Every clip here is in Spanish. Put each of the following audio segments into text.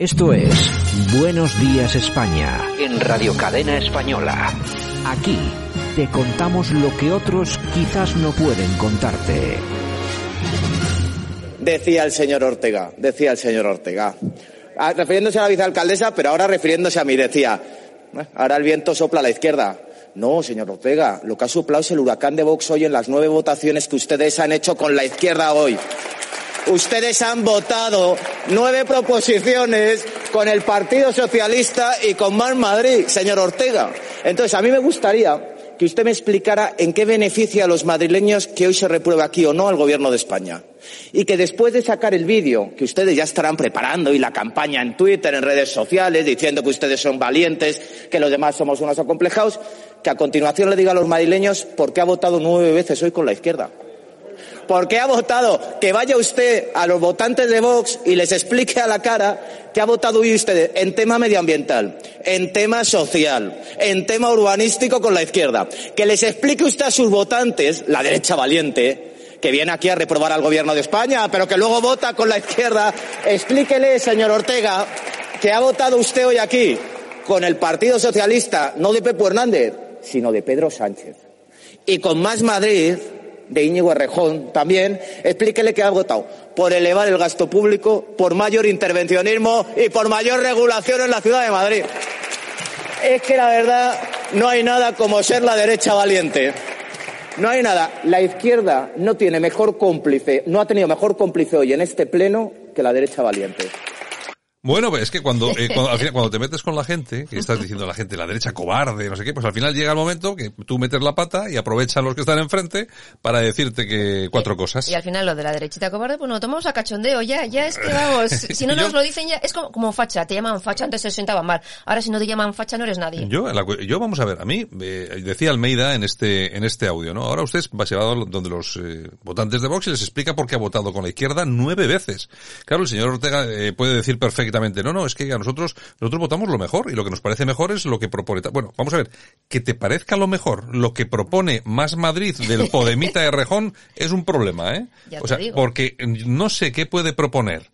Esto es Buenos Días España en Radio Cadena Española. Aquí te contamos lo que otros quizás no pueden contarte. Decía el señor Ortega, decía el señor Ortega. Ah, refiriéndose a la vicealcaldesa, pero ahora refiriéndose a mí, decía, ahora el viento sopla a la izquierda. No, señor Ortega, lo que ha soplado es el huracán de Vox hoy en las nueve votaciones que ustedes han hecho con la izquierda hoy ustedes han votado nueve proposiciones con el Partido Socialista y con Mar Madrid, señor Ortega. Entonces, a mí me gustaría que usted me explicara en qué beneficia a los madrileños que hoy se reprueba aquí o no al Gobierno de España. Y que después de sacar el vídeo, que ustedes ya estarán preparando y la campaña en Twitter, en redes sociales, diciendo que ustedes son valientes, que los demás somos unos acomplejados, que a continuación le diga a los madrileños por qué ha votado nueve veces hoy con la izquierda. ¿Por qué ha votado? Que vaya usted a los votantes de Vox y les explique a la cara que ha votado hoy usted en tema medioambiental, en tema social, en tema urbanístico con la izquierda. Que les explique usted a sus votantes, la derecha valiente, que viene aquí a reprobar al gobierno de España, pero que luego vota con la izquierda. Explíquele, señor Ortega, que ha votado usted hoy aquí con el Partido Socialista, no de Pepe Hernández, sino de Pedro Sánchez. Y con Más Madrid, de Íñigo Errejón también, explíquele que ha votado por elevar el gasto público, por mayor intervencionismo y por mayor regulación en la ciudad de Madrid. Es que la verdad no hay nada como ser la derecha valiente. No hay nada. La izquierda no tiene mejor cómplice, no ha tenido mejor cómplice hoy en este pleno que la derecha valiente. Bueno, pues es que cuando, eh, cuando, al final, cuando te metes con la gente, que estás diciendo a la gente, la derecha cobarde, no sé qué, pues al final llega el momento que tú metes la pata y aprovechan los que están enfrente para decirte que cuatro cosas. Y al final lo de la derechita cobarde, pues no tomamos a cachondeo, ya, ya es que vamos, si no nos lo dicen ya, es como, como facha, te llaman facha, antes se sentaban mal, ahora si no te llaman facha no eres nadie. Yo, yo vamos a ver, a mí, eh, decía Almeida en este, en este audio, ¿no? Ahora usted va llevado donde los eh, votantes de Vox y les explica por qué ha votado con la izquierda nueve veces. Claro, el señor Ortega eh, puede decir perfectamente, no, no, es que a nosotros, nosotros votamos lo mejor y lo que nos parece mejor es lo que propone. Bueno, vamos a ver, que te parezca lo mejor lo que propone Más Madrid del Podemita de Rejón es un problema, ¿eh? o sea, porque no sé qué puede proponer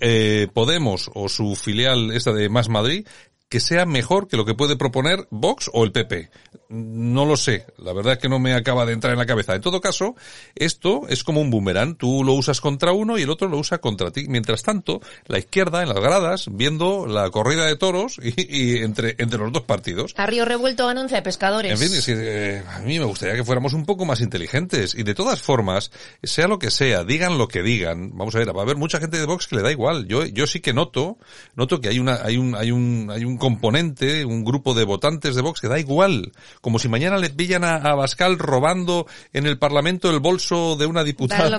eh, Podemos o su filial esta de Más Madrid que sea mejor que lo que puede proponer Vox o el PP. No lo sé. La verdad es que no me acaba de entrar en la cabeza. En todo caso, esto es como un boomerang. Tú lo usas contra uno y el otro lo usa contra ti. Mientras tanto, la izquierda en las gradas, viendo la corrida de toros y, entre, entre los dos partidos. A Río Revuelto ganancia de pescadores. En fin, es que, eh, a mí me gustaría que fuéramos un poco más inteligentes. Y de todas formas, sea lo que sea, digan lo que digan. Vamos a ver, va a haber mucha gente de Vox que le da igual. Yo, yo sí que noto, noto que hay una, hay un, hay un, hay un componente, un grupo de votantes de Vox que da igual. Como si mañana le pillan a, a Bascal robando en el Parlamento el bolso de una diputada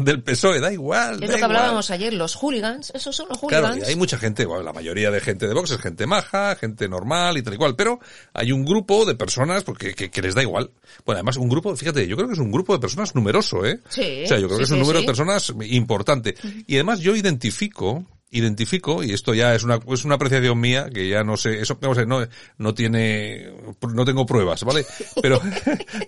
del PSOE. Da igual. Es lo que hablábamos ayer, los hooligans, esos son los hooligans. Claro, hay mucha gente, bueno, la mayoría de gente de Vox es gente maja, gente normal y tal y cual, pero hay un grupo de personas porque que, les da igual. Bueno, además un grupo, fíjate, yo creo que es un grupo de personas numeroso, ¿eh? Sí. O sea, yo creo que es un número de personas importante. Y además yo identifico identifico, y esto ya es una, es una apreciación mía, que ya no sé, eso no, no tiene, no tengo pruebas, ¿vale? Pero,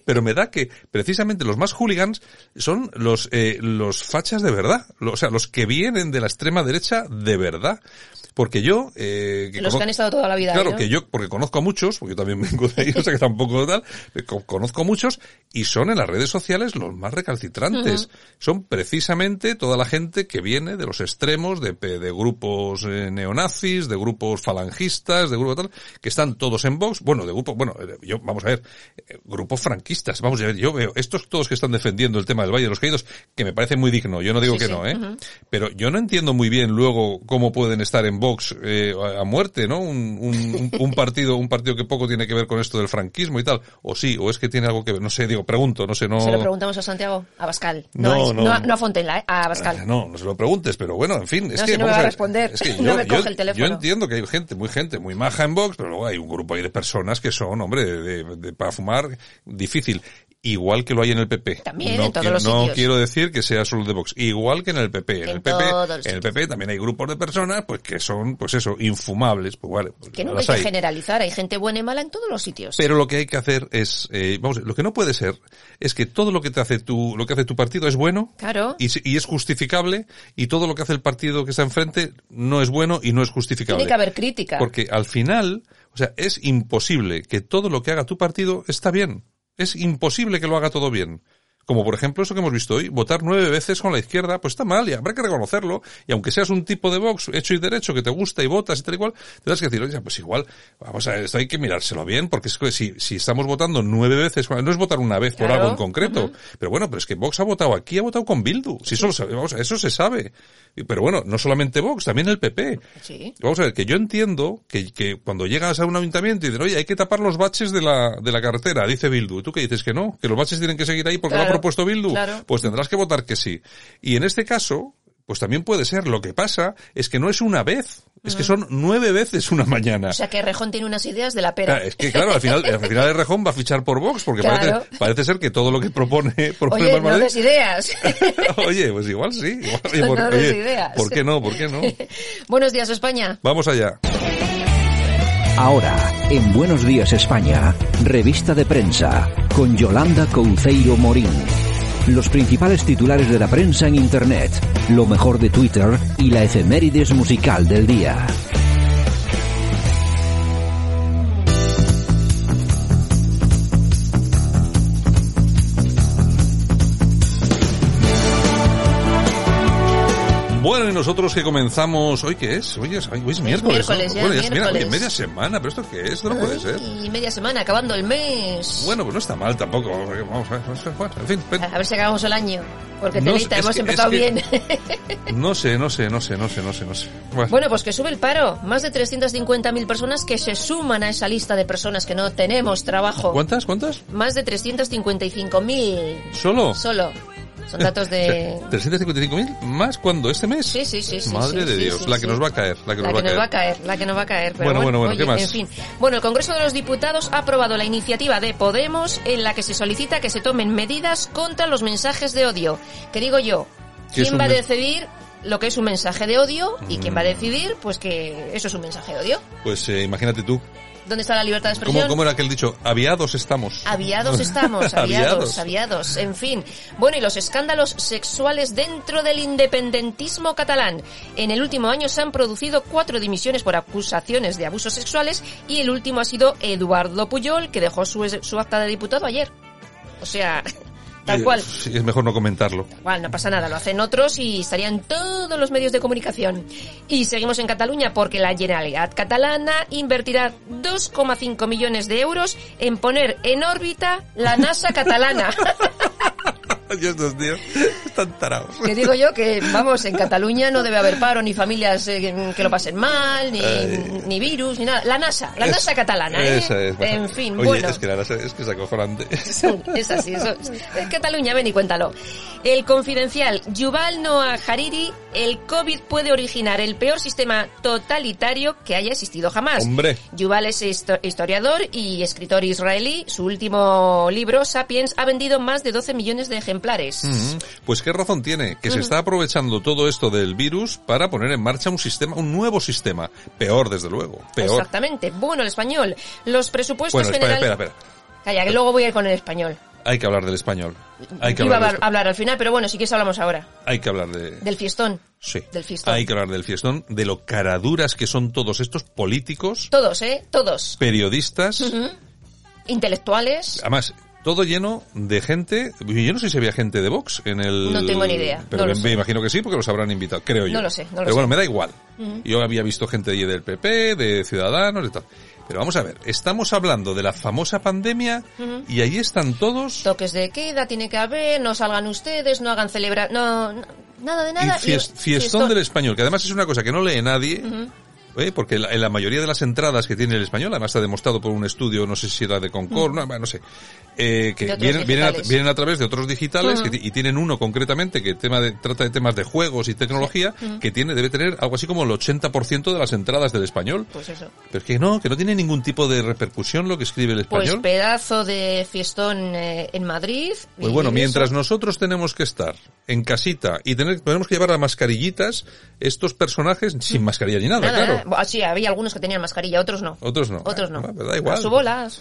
pero me da que precisamente los más hooligans son los, eh, los fachas de verdad, o sea, los que vienen de la extrema derecha de verdad. Porque yo... Eh, Los que han estado toda la vida Claro, que yo, porque conozco a muchos, porque yo también vengo de ahí, o sea que tampoco tal, conozco a muchos, y son en las redes sociales los más recalcitrantes. Son precisamente toda la gente que viene de los extremos, de, de grupos eh, neonazis, de grupos falangistas, de grupos tal, que están todos en Vox, bueno, de grupos, bueno, eh, yo, vamos a ver, eh, grupos franquistas, vamos a ver, yo veo estos todos que están defendiendo el tema del Valle de los Caídos, que me parece muy digno, yo no digo que no, ¿eh? Pero yo no entiendo muy bien luego cómo pueden estar en Vox eh, a muerte, ¿no? Un, un, partido, un partido que poco tiene que ver con esto del franquismo y tal. O sí, o es que tiene algo que ver. No sé, digo, pregunto, no sé, no. Se lo preguntamos a Santiago, a Bascal. No, no, no, a Fontenla, ¿eh? a Bascal. No, no se lo preguntes, pero bueno, en fin. Es no, que, si no me va a responder. Es que yo, no me coge el teléfono. Yo entiendo que hay gente, muy gente, muy maja en Vox, pero luego hay un grupo ahí de personas que son, hombre, de, para fumar difícil igual que lo hay en el PP. También no, en todos los no quiero decir que sea solo de Vox, igual que en el PP. En, el PP, en el PP también hay grupos de personas pues que son, pues eso, infumables. Pues vale. pues Que no hay que generalizar, hay gente buena y mala en todos los sitios. Pero lo que hay que hacer es, eh, vamos, lo que no puede ser es que todo lo que te hace tu, lo que hace tu partido es bueno. Claro. Y, y es justificable y todo lo que hace el partido que está enfrente no es bueno y no es justificable. Tiene que haber crítica. Porque al final, o sea, es imposible que todo lo que haga tu partido está bien. Es imposible que lo haga todo bien. Como por ejemplo eso que hemos visto hoy, votar nueve veces con la izquierda, pues está mal y habrá que reconocerlo. Y aunque seas un tipo de Vox hecho y derecho que te gusta y votas y tal y cual, tendrás que decir, oye, pues igual, vamos a esto hay que mirárselo bien, porque es que si, si estamos votando nueve veces, no es votar una vez por Claro. algo en concreto. Pero bueno, pero es que Vox ha votado aquí, ha votado con Bildu. Si eso lo sabemos, eso se sabe. Pero bueno, no solamente Vox, también el PP. Sí. Vamos a ver, que yo entiendo que, que cuando llegas a un ayuntamiento y dicen, oye, hay que tapar los baches de la, de la carretera, dice Bildu. ¿Y tú qué dices? Que no, que los baches tienen que seguir ahí porque lo Claro, ha propuesto Bildu. claro. Pues tendrás que votar que sí. Y en este caso, pues también puede ser. Lo que pasa es que no es una vez, es que son nueve veces una mañana. O sea que Rejón tiene unas ideas de la pera. Claro, es que claro, al final, al final el Rejón va a fichar por Vox porque Claro. parece, parece ser que todo lo que propone, propone Oye, no Madrid- des ideas. Oye, pues igual sí. Igual, oye, No por, des oye, ideas. ¿por qué no? ¿Por qué no? Buenos días, España. Vamos allá. Ahora, en Buenos Días España, revista de prensa, con Yolanda Couceiro Morín. Los principales titulares de la prensa en Internet, lo mejor de Twitter y la efemérides musical del día. Nosotros que comenzamos, ¿hoy qué es? Hoy es, hoy es miércoles, ¿no? miércoles ya, bueno, ya es mira, oye, miércoles. media semana, pero ¿esto qué es? Esto no puede ser. Y media semana, acabando el mes. Bueno, pues no está mal tampoco. Vamos a ver, vamos a ver, en fin. ven. A ver si acabamos el año. Porque No, telita, es hemos que- empezado es que- bien. No sé, no sé, no sé, no sé, no sé, no sé. Bueno, Bueno, pues que sube el paro. Más de 350.000 personas que se suman a esa lista de personas que no tenemos trabajo. ¿Cuántas? ¿Cuántas? Más de 355.000 ¿Solo? solo. Son datos de... ¿355.000 más cuándo? ¿Este mes? Sí, sí, sí, sí. Madre sí, de sí, Dios, la que nos va a caer, la que nos va a que nos va a caer. la que nos va a caer. Pero Bueno, bueno, bueno, oye, ¿qué más? En fin. Bueno, el Congreso de los Diputados ha aprobado la iniciativa de Podemos en la que se solicita que se tomen medidas contra los mensajes de odio. Que digo yo, ¿Qué es ¿quién va a decidir lo que es un mensaje de odio y quién va a Mm. decidir pues que eso es un mensaje de odio? Pues eh, imagínate tú. ¿Dónde está la libertad de ¿Cómo, expresión? ¿Cómo era aquel dicho? Aviados estamos. Aviados estamos, aviados, aviados, en fin. Bueno, y los escándalos sexuales dentro del independentismo catalán. En el último año se han producido cuatro dimisiones por acusaciones de abusos sexuales y el último ha sido Eduardo Puyol, que dejó su, su acta de diputado ayer. O sea, tal cual. sí, es mejor no comentarlo. Igual, no pasa nada, lo hacen otros y estarían todos los medios de comunicación. Y seguimos en Cataluña porque la Generalitat catalana invertirá 2,5 millones de euros en poner en órbita la NASA catalana. Estos tíos están tarados. que digo yo que, vamos, en Cataluña no debe haber paro, ni familias eh, que lo pasen mal, ni, ni virus, ni nada. La NASA, la Es- NASA catalana, ¿eh? Esa es. bueno. En fin, Oye, bueno. es que la NASA es que es acojonante. Es así, eso. Es Cataluña, ven y cuéntalo. El confidencial Yuval Noah Hariri, el COVID puede originar el peor sistema totalitario que haya existido jamás. Hombre. Yuval es histo- historiador y escritor israelí. Su último libro, Sapiens, ha vendido más de 12 millones de ejemplares. Mm, Pues qué razón tiene, que se está aprovechando todo esto del virus para poner en marcha un sistema, un nuevo sistema. Peor, desde luego. Peor. Exactamente. Bueno, el español. Los presupuestos Bueno, espera, generales... espera, espera. Calla, que luego voy a ir con el español. Hay que hablar del español. Hay que Iba a hablar, del, hablar al final, pero bueno, si quieres hablamos ahora. hay que hablar de... Del fiestón. Sí. Del fiestón. Hay que hablar del fiestón, de lo caraduras que son todos estos políticos, Todos, ¿eh? Todos. periodistas, Intelectuales. además, todo lleno de gente, yo no sé si había gente de Vox en el... No tengo ni idea, Pero no me, imagino que sí, porque los habrán invitado, creo yo. No lo sé, no lo Pero bueno, sé. me da igual. Yo había visto gente allí del PP, de Ciudadanos y tal. Pero vamos a ver, estamos hablando de la famosa pandemia y ahí están todos... Toques de queda tiene que haber, no salgan ustedes, no hagan celebrar, no, no- nada de Y nada. fies- fiestón del español, que además es una cosa que no lee nadie ¿eh? porque en la, mayoría de las entradas que tiene el español, además está demostrado por un estudio, no sé si era de Concord, mm. no, no, sé, eh, que vienen, vienen a, través de otros digitales mm. y tienen uno concretamente que tema de, trata de temas de juegos y tecnología, mm. que tiene, debe tener algo así como el 80% de las entradas del español. Pues eso. Pero es que no, que no tiene ningún tipo de repercusión lo que escribe el pues español. Pues pedazo de fiestón eh, en Madrid. Pues bueno, mientras nosotros tenemos que estar en casita y tener, tenemos que llevar las mascarillitas, estos personajes sin mascarilla ni nada, claro. Sí, había algunos que tenían mascarilla, otros no. Otros no. Otros no. Ah, da igual. bolas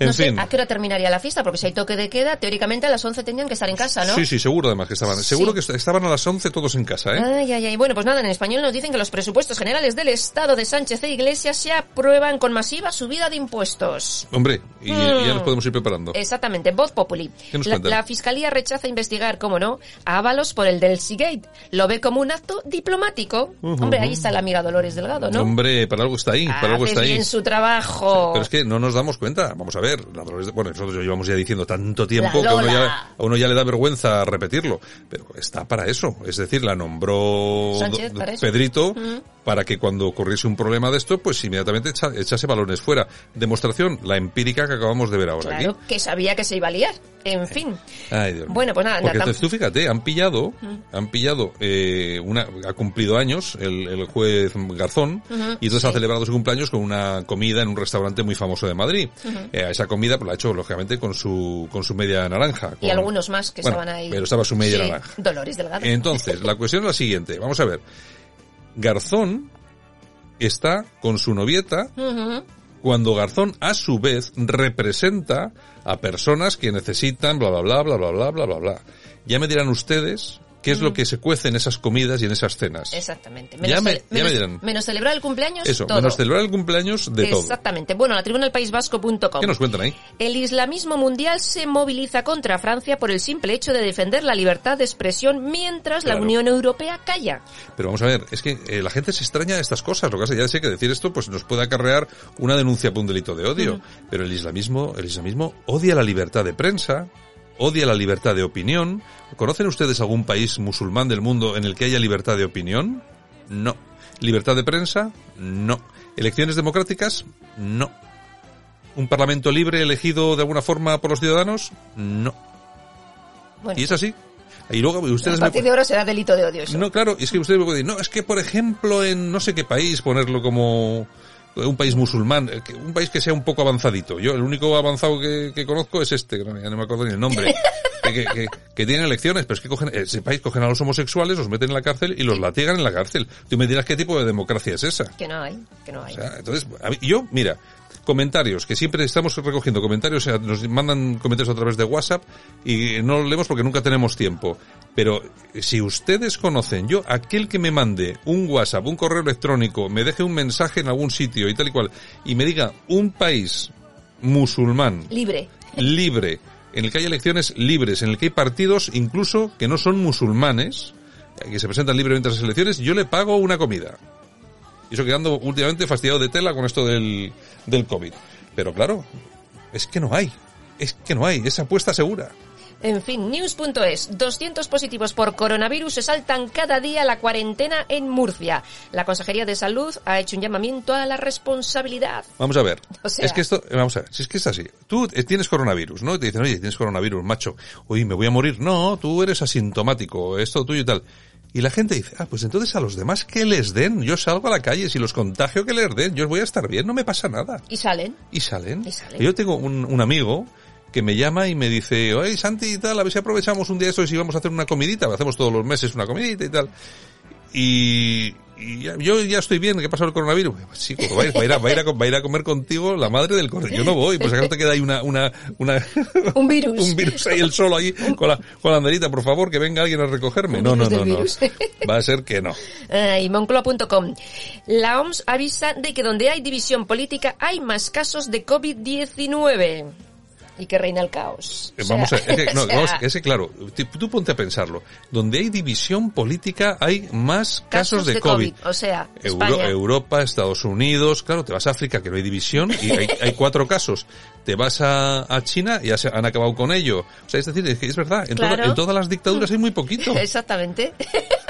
no sé a qué hora terminaría la fiesta, porque si hay toque de queda, teóricamente a las 11 tendrían que estar en casa, ¿no? Sí, sí, seguro además que estaban. Seguro que estaban a las 11 todos en casa, ¿eh? Ay, ay, ay. Bueno, pues nada, en español nos dicen que los presupuestos generales del Estado de Sánchez e Iglesias se aprueban con masiva subida de impuestos. Hombre, y ya nos hmm. podemos ir preparando. Exactamente, voz populi. la, Fiscalía rechaza investigar, como no, a Ábalos por el del Seagate. Lo ve como un acto diplomático. Hombre, ahí está la amiga Dolores Delgado, ¿no? Hombre, para algo está ahí, para algo está ahí. bien su trabajo. pero es que no nos damos cuenta. Vamos a ver, bueno, nosotros llevamos ya diciendo tanto tiempo que a uno, ya, le da vergüenza repetirse, pero está para eso. Es decir, la nombró Pedrito para que cuando ocurriese un problema de esto, pues inmediatamente echase balones fuera. Demostración, la empírica que acabamos de ver ahora. Claro, que sabía que se iba a liar. En fin. Ay, Dios bueno, pues nada. Porque tú fíjate, han pillado, han pillado, eh, una, ha cumplido años el, juez Garzón, y entonces ha celebrado su cumpleaños con una comida en un restaurante muy famoso de Madrid. Eh, esa comida pues, la ha hecho, lógicamente, con su, con su media naranja. y algunos más que estaban ahí. Pero estaba su media naranja. Dolores Delgado. Entonces, la cuestión es la siguiente. Vamos a ver. Garzón está con su novieta cuando Garzón a su vez representa a personas que necesitan bla bla bla bla bla bla bla bla bla. Ya me dirán ustedes qué es lo que se cuece en esas comidas y en esas cenas. Exactamente. Menos, menos, celebrar el cumpleaños, Eso, menos celebrar el cumpleaños de todo. Exactamente. Bueno, la tribuna del País Vasco.com. ¿Qué nos cuentan ahí? El islamismo mundial se moviliza contra Francia por el simple hecho de defender la libertad de expresión mientras la Unión Europea calla. Pero vamos a ver, es que eh, la gente se extraña de estas cosas. Lo que pasa ya sé que decir esto pues nos puede acarrear una denuncia por un delito de odio. Pero el islamismo, el islamismo odia la libertad de prensa, odia la libertad de opinión. ¿Conocen ustedes algún país musulmán del mundo en el que haya libertad de opinión? No. ¿Libertad de prensa? No. ¿Elecciones democráticas? No. ¿Un parlamento libre elegido de alguna forma por los ciudadanos? No. Y es así. Y luego ustedes a partir de ahora será delito de odio. No, claro, es que ustedes me pueden decir, no, es que por ejemplo en no sé qué país ponerlo como un país musulmán, eh, un país que sea un poco avanzadito. Yo el único avanzado que, conozco es este, que no, me acuerdo ni el nombre, que, que, tiene elecciones, pero es que cogen, ese país cogen a los homosexuales, los meten en la cárcel y los latigan en la cárcel. Tú me dirás qué tipo de democracia es esa. Que no hay, que no hay. entonces, yo, mira, comentarios, que siempre estamos recogiendo comentarios, nos mandan comentarios a través de WhatsApp y no los leemos porque nunca tenemos tiempo. Pero si ustedes conocen, yo, aquel que me mande un WhatsApp, un correo electrónico, me deje un mensaje en algún sitio y tal y cual, y me diga un país musulmán. Libre. Libre. En el que hay elecciones libres, en el que hay partidos incluso que no son musulmanes, que se presentan libremente a las elecciones, yo le pago una comida. Y eso quedando últimamente fastidiado de tela con esto del, del COVID. Pero claro, es que no hay. Es que no hay. Esa apuesta segura. En fin, news.es. 200 positivos por coronavirus se saltan cada día la cuarentena en Murcia. La Consejería de Salud ha hecho un llamamiento a la responsabilidad. Vamos a ver. Es que esto, vamos a ver, si es que es así. Tú tienes coronavirus, ¿no? Y te dicen, oye, tienes coronavirus, macho. Oye, me voy a morir. No, tú eres asintomático, esto tuyo y tal. Y la gente dice, ah, pues entonces a los demás que les den, yo salgo a la calle, si los contagio que les den, yo voy a estar bien, no me pasa nada. Y salen. Y salen. Yo tengo un, un amigo que me llama y me dice, oye Santi y tal, a ver si aprovechamos un día eso y si vamos a hacer una comidita, hacemos todos los meses una comidita y tal. Y, y yo ya estoy bien, ¿qué pasa el coronavirus? Pues, chico, va, a ir a, va, a ir a, va a ir a comer contigo la madre del coronavirus. Yo no voy, pues acá te queda ahí una, una, una un virus. un virus ahí el solo ahí con la, con la andarita, por favor, que venga alguien a recogerme. No, no, no, no. Va a ser que no. y Moncloa.com. La OMS avisa de que donde hay división política hay más casos de COVID-19 y que reina el caos. Eh, vamos a es que, claro, tú ponte a pensarlo. Donde hay división política hay más casos, de, COVID. O sea, Europa, Estados Unidos, claro, te vas a África que no hay división y hay, hay cuatro casos. Te vas a, China y ya se han acabado con ello. O sea, es decir, es, verdad, en, en todas las dictaduras hay muy poquito. Exactamente.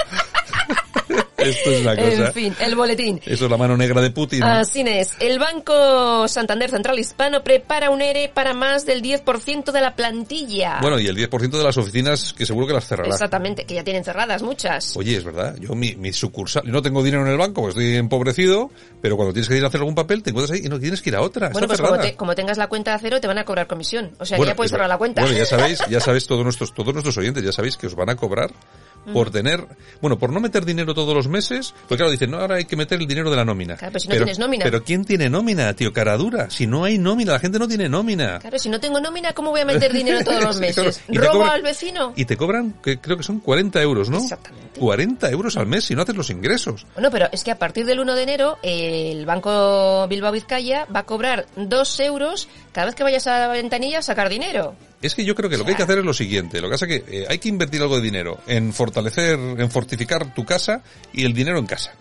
Esto es una cosa. En fin, el boletín. Eso es la mano negra de Putin. Así es. El Banco Santander Central Hispano prepara un ERE para más del 10% de la plantilla. Bueno, y el 10% de las oficinas que seguro que las cerrará. Exactamente, que ya tienen cerradas muchas. Oye, es verdad. Yo mi, mi sucursal, no tengo dinero en el banco, porque estoy empobrecido, pero cuando tienes que ir a hacer algún papel, te encuentras ahí y no tienes que ir a otra. Bueno, pues como, como, tengas la cuenta a cero, te van a cobrar comisión. O sea, ya puedes cerrar la cuenta. Bueno, ya sabéis, ya sabéis todos nuestros, todos nuestros oyentes, ya sabéis que os van a cobrar por tener, bueno, por no meter dinero todos los meses, pues claro, dicen, no, ahora hay que meter el dinero de la nómina. Claro, pero si no tienes nómina. Pero ¿quién tiene nómina, tío? Cara dura. Si no hay nómina, la gente no tiene nómina. Claro, si no tengo nómina, ¿cómo voy a meter dinero todos los meses? ¿Robo al vecino? Y te cobran, que creo que son 40 euros, ¿no? Exactamente. 40 euros al mes si no haces los ingresos. Bueno, pero es que a partir del 1 de enero, el Banco Bilbao Vizcaya va a cobrar 2 euros cada vez que vayas a la ventanilla a sacar dinero. Es que yo creo que lo que hay que hacer es lo siguiente. Lo que pasa es que eh, hay que invertir algo de dinero en fortalecer, en fortificar tu casa y el dinero en casa.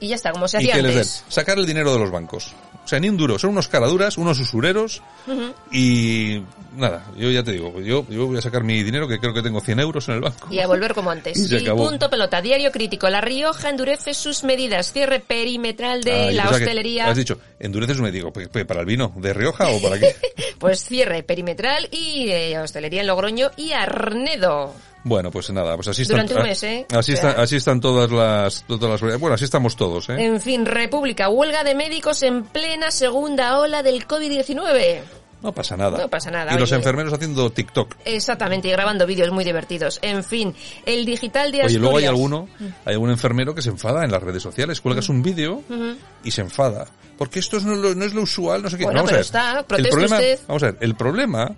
Y ya está, como se hacía y que antes. Les den, sacar el dinero de los bancos. O sea, ni un duro, son unos caraduras, unos usureros y nada, yo ya te digo, yo, yo voy a sacar mi dinero que creo que tengo 100 euros en el banco. Y a volver como antes. y, punto pelota, diario crítico. La Rioja endurece sus medidas, cierre perimetral de ah, la hostelería. Has dicho, endurece sus medidas, ¿para el vino de Rioja o para qué? pues cierre perimetral y eh, hostelería en Logroño y Arnedo. Bueno, pues nada, pues así están. Durante un mes, ¿eh? Así, así están todas las, todas las. Bueno, así estamos todos, ¿eh? En fin, República, huelga de médicos en plena segunda ola del COVID-19. No pasa nada. No pasa nada. Y los enfermeros haciendo TikTok. Exactamente, y grabando vídeos muy divertidos. En fin, el digital de Asturias. Oye, luego hay alguno, hay algún enfermero que se enfada en las redes sociales, cuelgas un vídeo y se enfada. Porque esto no, es lo usual, no sé qué. Bueno, vamos pero a ver. está, el problema, Vamos a ver, el problema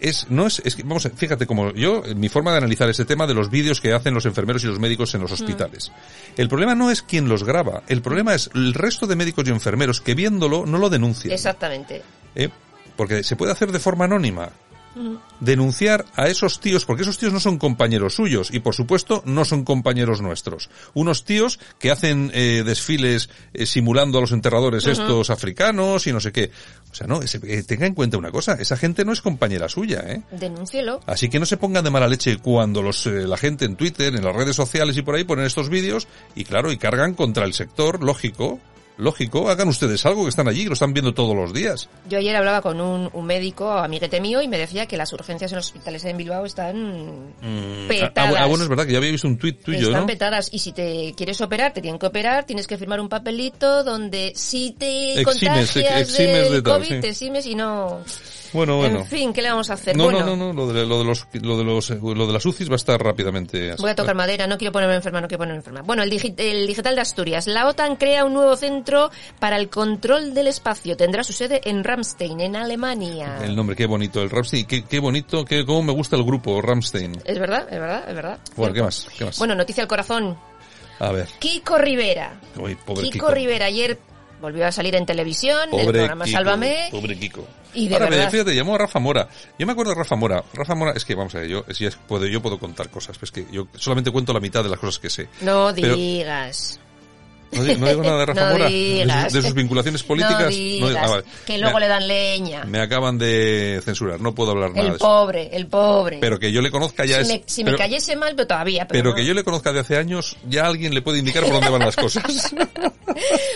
es, no es, es que, vamos a, fíjate como yo, mi forma de analizar ese tema de los vídeos que hacen los enfermeros y los médicos en los hospitales. El problema no es quien los graba, el problema es el resto de médicos y enfermeros que viéndolo no lo denuncian. Exactamente. ¿Eh? Porque se puede hacer de forma anónima denunciar a esos tíos, porque esos tíos no son compañeros suyos y por supuesto no son compañeros nuestros. Unos tíos que hacen eh, desfiles eh, simulando a los enterradores estos africanos y no sé qué. O sea, no, eh, tenga en cuenta una cosa, esa gente no es compañera suya, ¿eh? Denúncielo. Así que no se pongan de mala leche cuando los, la gente en Twitter, en las redes sociales y por ahí ponen estos vídeos y claro, y cargan contra el sector, lógico, lógico, hagan ustedes algo que están allí, que lo están viendo todos los días. Yo ayer hablaba con un, un médico, amiguete mío, y me decía que las urgencias en los hospitales en Bilbao están mm, petadas. Ah, bueno, es verdad que ya había visto un tuit tuyo, Están petadas, y si te quieres operar, te tienen que operar, tienes que firmar un papelito donde si te contagias de, COVID, te eximes y no... Bueno, bueno. En fin, ¿qué le vamos a hacer? No, bueno, no, no, lo de, lo de los, lo de los, lo de las UCIs va a estar rápidamente. Voy a tocar madera, no quiero ponerme enferma, no quiero ponerme enferma. Bueno, el, el digital de Asturias. La OTAN crea un nuevo centro para el control del espacio. Tendrá su sede en Ramstein, en Alemania. El nombre, qué bonito, el Ramstein, qué, qué bonito, qué, cómo me gusta el grupo Ramstein. Es verdad, es verdad, es verdad. Bueno, ¿qué más? ¿qué más? Bueno, noticia al corazón. A ver. Kiko Rivera. Uy, pobre Kiko, Kiko Rivera ayer volvió a salir en televisión, pobre el programa Kiko, Sálvame. Pobre Kiko. Y de Ahora, verdad, fíjate, llamó a Rafa Mora. Yo me acuerdo de Rafa Mora. Rafa Mora, es que vamos a ver, yo, si es, puedo, yo puedo contar cosas, pues que yo solamente cuento la mitad de las cosas que sé. no Pero- digas. No, digo- no digo nada de Rafa No Mora. De digas. sus, de sus vinculaciones políticas. No digas, ah, vale. que luego me, le dan leña. me acaban de censurar, no puedo hablar nada El de eso. pobre, el pobre. Pero que yo le conozca ya si es... me, si pero, me cayese mal, pero todavía. Pero, pero que yo le conozca de hace años, ya alguien le puede indicar por dónde van las cosas.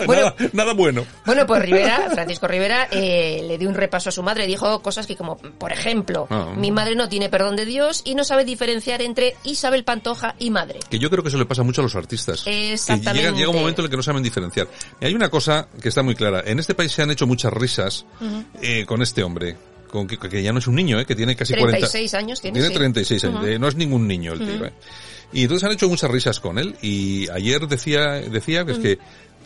Bueno. nada, nada bueno. Bueno, pues Rivera, Francisco Rivera, eh, le dio un repaso a su madre. Dijo cosas que como, por ejemplo, Ah. mi madre no tiene perdón de Dios y no sabe diferenciar entre Isabel Pantoja y madre. Que yo creo que eso le pasa mucho a los artistas. Que Exactamente. llega, llega un momento en el que no saben diferenciar. Y hay una cosa que está muy clara. En este país se han hecho muchas risas eh, con este hombre. Con que, que ya no es un niño, eh, que tiene casi 40. 36 años tiene. Tiene sí. 36 años. eh, no es ningún niño el tío. eh. Y entonces han hecho muchas risas con él. Y ayer decía, decía que es que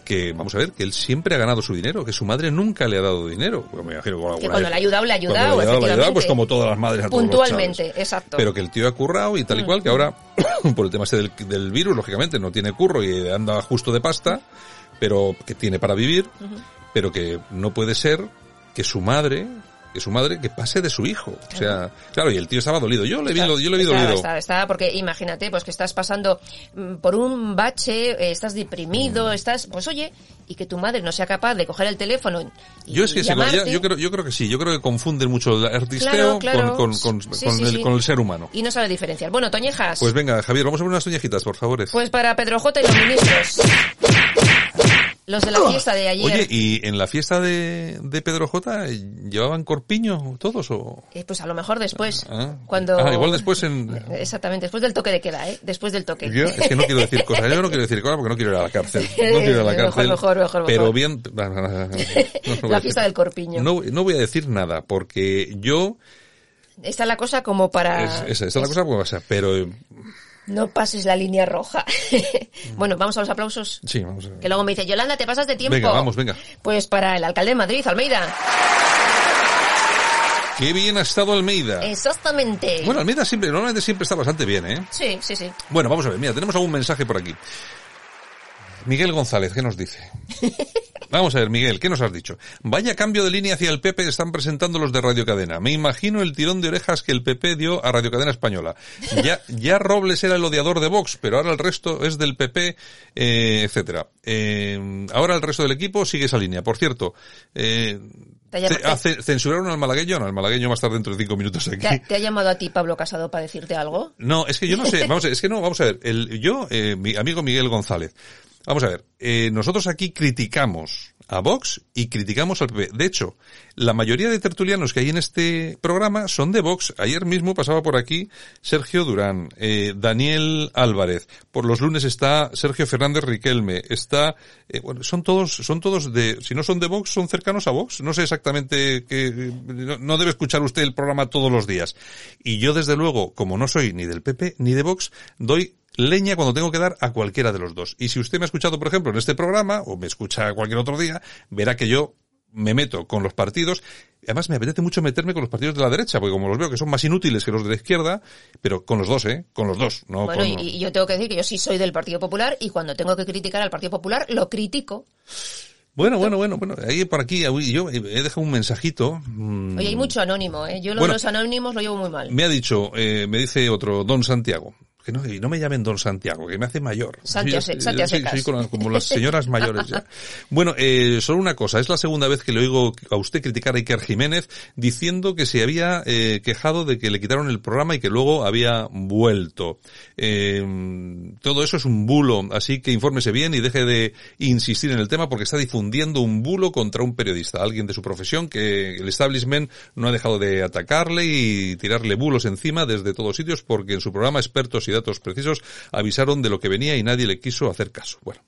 que, vamos a ver, que él siempre ha ganado su dinero, que su madre nunca le ha dado dinero. Bueno, me imagino que cuando le ha ayudado, le ha ayudado, le ha ayudado, le ha ayudado, pues como todas las madres a todos Puntualmente, exacto. Pero que el tío ha currado y tal y cual, que ahora, por el tema este del, del virus, lógicamente, no tiene curro y anda justo de pasta, pero que tiene para vivir, pero que no puede ser que su madre que su madre, que pase de su hijo. O sea, claro, y el tío estaba dolido. Yo le vi, yo le vi dolido. Está, está, porque imagínate, pues que estás pasando mm, por un bache, eh, estás deprimido, mm. estás, pues oye, y que tu madre no sea capaz de coger el teléfono y Yo es que yo, creo, yo creo que sí, yo creo que confunden mucho el artisteo con, con, el, con, el, ser humano. Y no sabe diferenciar. Bueno, Toñejas. Pues venga, Javier, vamos a ver unas toñejitas, por favor. Pues para Pedro J y los ministros. Los de la fiesta de ayer. Oye, ¿y en la fiesta de, de Pedro J llevaban corpiño todos o...? Eh, pues a lo mejor después. Ah, cuando... Ah, igual después en... Exactamente, después del toque de queda, ¿eh? Después del toque. Yo es que no quiero decir cosas, yo no quiero decir cosas porque no quiero ir a la cárcel. No quiero ir a la cárcel. mejor, mejor, mejor. Pero bien... la fiesta del corpiño. No, no voy a decir nada porque yo... Esta es la cosa como para... esa, es la cosa como para... Pero no pases la línea roja. bueno, vamos a los aplausos. Sí, vamos a ver. Que luego me dice, Yolanda, te pasas de tiempo. Venga, vamos, venga. Pues para el alcalde de Madrid, Almeida. Qué bien ha estado Almeida. Exactamente. Bueno, Almeida siempre, normalmente siempre está bastante bien, ¿eh? Sí, sí, sí. Bueno, vamos a ver, mira, tenemos algún mensaje por aquí. Miguel González, ¿qué nos dice? Vamos a ver, Miguel, ¿qué nos has dicho? Vaya cambio de línea hacia el PP están presentando los de Radio Cadena. Me imagino el tirón de orejas que el PP dio a Radio Cadena Española. Ya, ya Robles era el odiador de Vox, pero ahora el resto es del PP, eh, etcétera. Eh, ahora el resto del equipo sigue esa línea. Por cierto, eh, ¿Censuraron al malagueño? No, el malagueño va a estar dentro de cinco minutos aquí. ¿Te, ha llamado a ti Pablo Casado para decirte algo? No, es que yo no sé. Vamos a ver, es que no, vamos a ver. El, yo, eh, mi amigo Miguel González, Vamos a ver, eh, nosotros aquí criticamos a Vox y criticamos al PP. De hecho, la mayoría de tertulianos que hay en este programa son de Vox. Ayer mismo pasaba por aquí Sergio Durán, eh, Daniel Álvarez. Por los lunes está Sergio Fernández Riquelme. Está, eh, bueno, son todos, son todos de, si no son de Vox, son cercanos a Vox. No sé exactamente que, no debe escuchar usted el programa todos los días. Y yo desde luego, como no soy ni del PP ni de Vox, doy leña cuando tengo que dar a cualquiera de los dos. Y si usted me ha escuchado, por ejemplo, en este programa, o me escucha cualquier otro día, verá que yo me meto con los partidos. Además, me apetece mucho meterme con los partidos de la derecha, porque como los veo que son más inútiles que los de la izquierda, pero con los dos, ¿eh? Con los dos. No bueno, y, yo tengo que decir que yo sí soy del Partido Popular y cuando tengo que criticar al Partido Popular, lo critico. Bueno, bueno, bueno, bueno, ahí por aquí, yo he dejado un mensajito. Mm. Oye, hay mucho anónimo, ¿eh? Yo los anónimos lo llevo muy mal. Me ha dicho, eh, me dice otro, Don Santiago, que no, y no me llamen don Santiago, que me hace mayor. Santiago, Santiago como las señoras mayores ya. Bueno, eh, solo una cosa, es la segunda vez que le oigo a usted criticar a Iker Jiménez diciendo que se había eh, quejado de que le quitaron el programa y que luego había vuelto. Eh, todo eso es un bulo, así que infórmese bien y deje de insistir en el tema porque está difundiendo un bulo contra un periodista, alguien de su profesión que el establishment no ha dejado de atacarle y tirarle bulos encima desde todos sitios porque en su programa expertos y datos precisos, avisaron de lo que venía y nadie le quiso hacer caso. Bueno,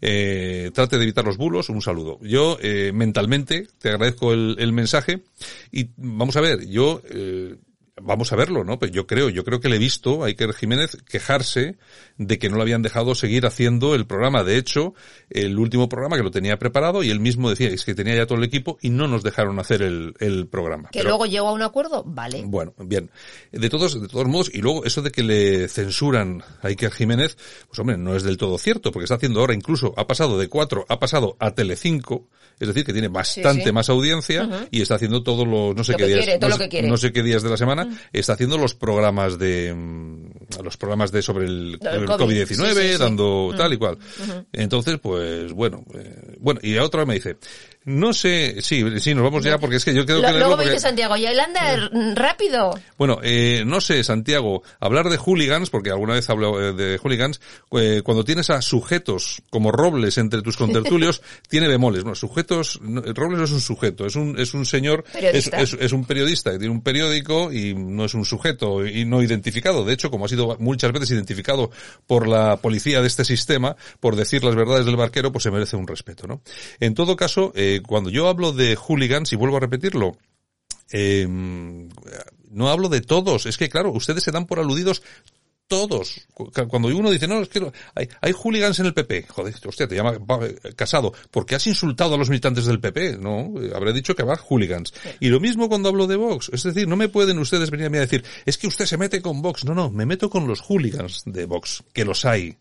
eh, trate de evitar los bulos, un saludo. Yo, eh, mentalmente, te agradezco el, mensaje y vamos a ver, yo, eh, vamos a verlo, ¿no? Pues yo creo, yo creo que le he visto a Iker Jiménez quejarse de que no le habían dejado seguir haciendo el programa. De hecho, el último programa que lo tenía preparado y él mismo decía es que tenía ya todo el equipo y no nos dejaron hacer el, el programa. Que luego llegó a un acuerdo, vale. Bueno, bien. De todos, de todos modos, y luego eso de que le censuran a Iker Jiménez, pues hombre, no es del todo cierto, porque está haciendo ahora incluso, ha pasado de cuatro, ha pasado a Telecinco, es decir, que tiene bastante más audiencia y está haciendo todos los, no sé qué días, no, sé, qué días de la semana, está haciendo los programas de, mm, los programas de sobre el, COVID-19, dando tal y cual. Entonces, pues bueno, eh, bueno, y otra me dice, no sé, sí, sí, nos vamos ya porque es que yo creo que... Luego dice Santiago, y anda rápido. Bueno, eh, no sé, Santiago, hablar de hooligans, porque alguna vez hablo eh, de hooligans, eh, cuando tienes a sujetos como Robles entre tus contertulios, tiene bemoles. No, sujetos, Robles no es un sujeto, es un, es un señor, es, es, un periodista que tiene un periódico y no es un sujeto y no identificado. De hecho, como ha sido muchas veces identificado por la policía de este sistema, por decir las verdades del barquero, pues se merece un respeto, ¿no? En todo caso, eh, cuando yo hablo de hooligans, y vuelvo a repetirlo, em, no hablo de todos. Es que, claro, ustedes se dan por aludidos todos. Cuando uno dice, no, es que hay, hay hooligans en el PP. Joder, hostia, te llama casado. ¿Por qué has insultado a los militantes del PP? No, habré dicho que va hooligans. Y lo mismo cuando hablo de Vox. Es decir, no me pueden ustedes venir a mí a decir, es que usted se mete con Vox. No, no, me meto con los hooligans de Vox, que los hay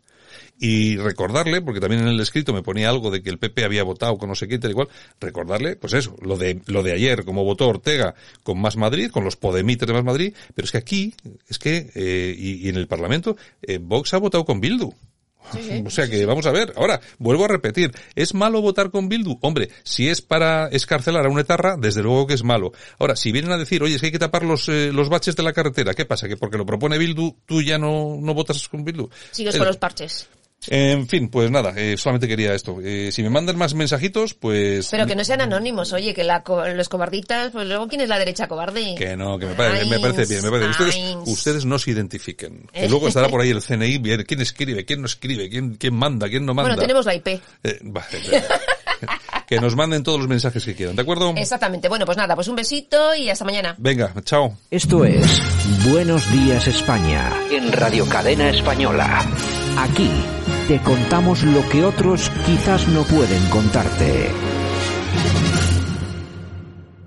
y recordarle, porque también en el escrito me ponía algo de que el PP había votado con no sé qué, tal igual, recordarle, pues eso, lo de, lo de ayer, como votó Ortega con Más Madrid, con los podemites de Más Madrid, pero es que aquí, es que, eh, y, en el Parlamento, eh, Vox ha votado con Bildu. o sea que vamos a ver. Ahora, vuelvo a repetir, ¿es malo votar con Bildu? Hombre, si es para escarcelar a una etarra, desde luego que es malo. Ahora, si vienen a decir, oye, es que hay que tapar los, eh, los baches de la carretera, ¿qué pasa? ¿Que porque lo propone Bildu, tú ya no, no votas con Bildu? Sigues con los parches. En fin, pues nada, eh, solamente quería esto. Eh, si me mandan más mensajitos, pues... Pero que no sean anónimos, oye, que la, los cobarditas, pues luego ¿quién es la derecha cobarde? Que no, que me parece, me parece bien, me parece Ustedes, ustedes no se identifiquen. Y luego estará por ahí el CNI, quién escribe, quién no escribe, quién, quién manda, quién no manda. Bueno, tenemos la IP. Eh, que nos manden todos los mensajes que quieran, ¿de acuerdo? Exactamente. Bueno, pues nada, pues un besito y hasta mañana. Venga, chao. Esto es Buenos Días España en Radio Cadena Española. Aquí te contamos lo que otros quizás no pueden contarte.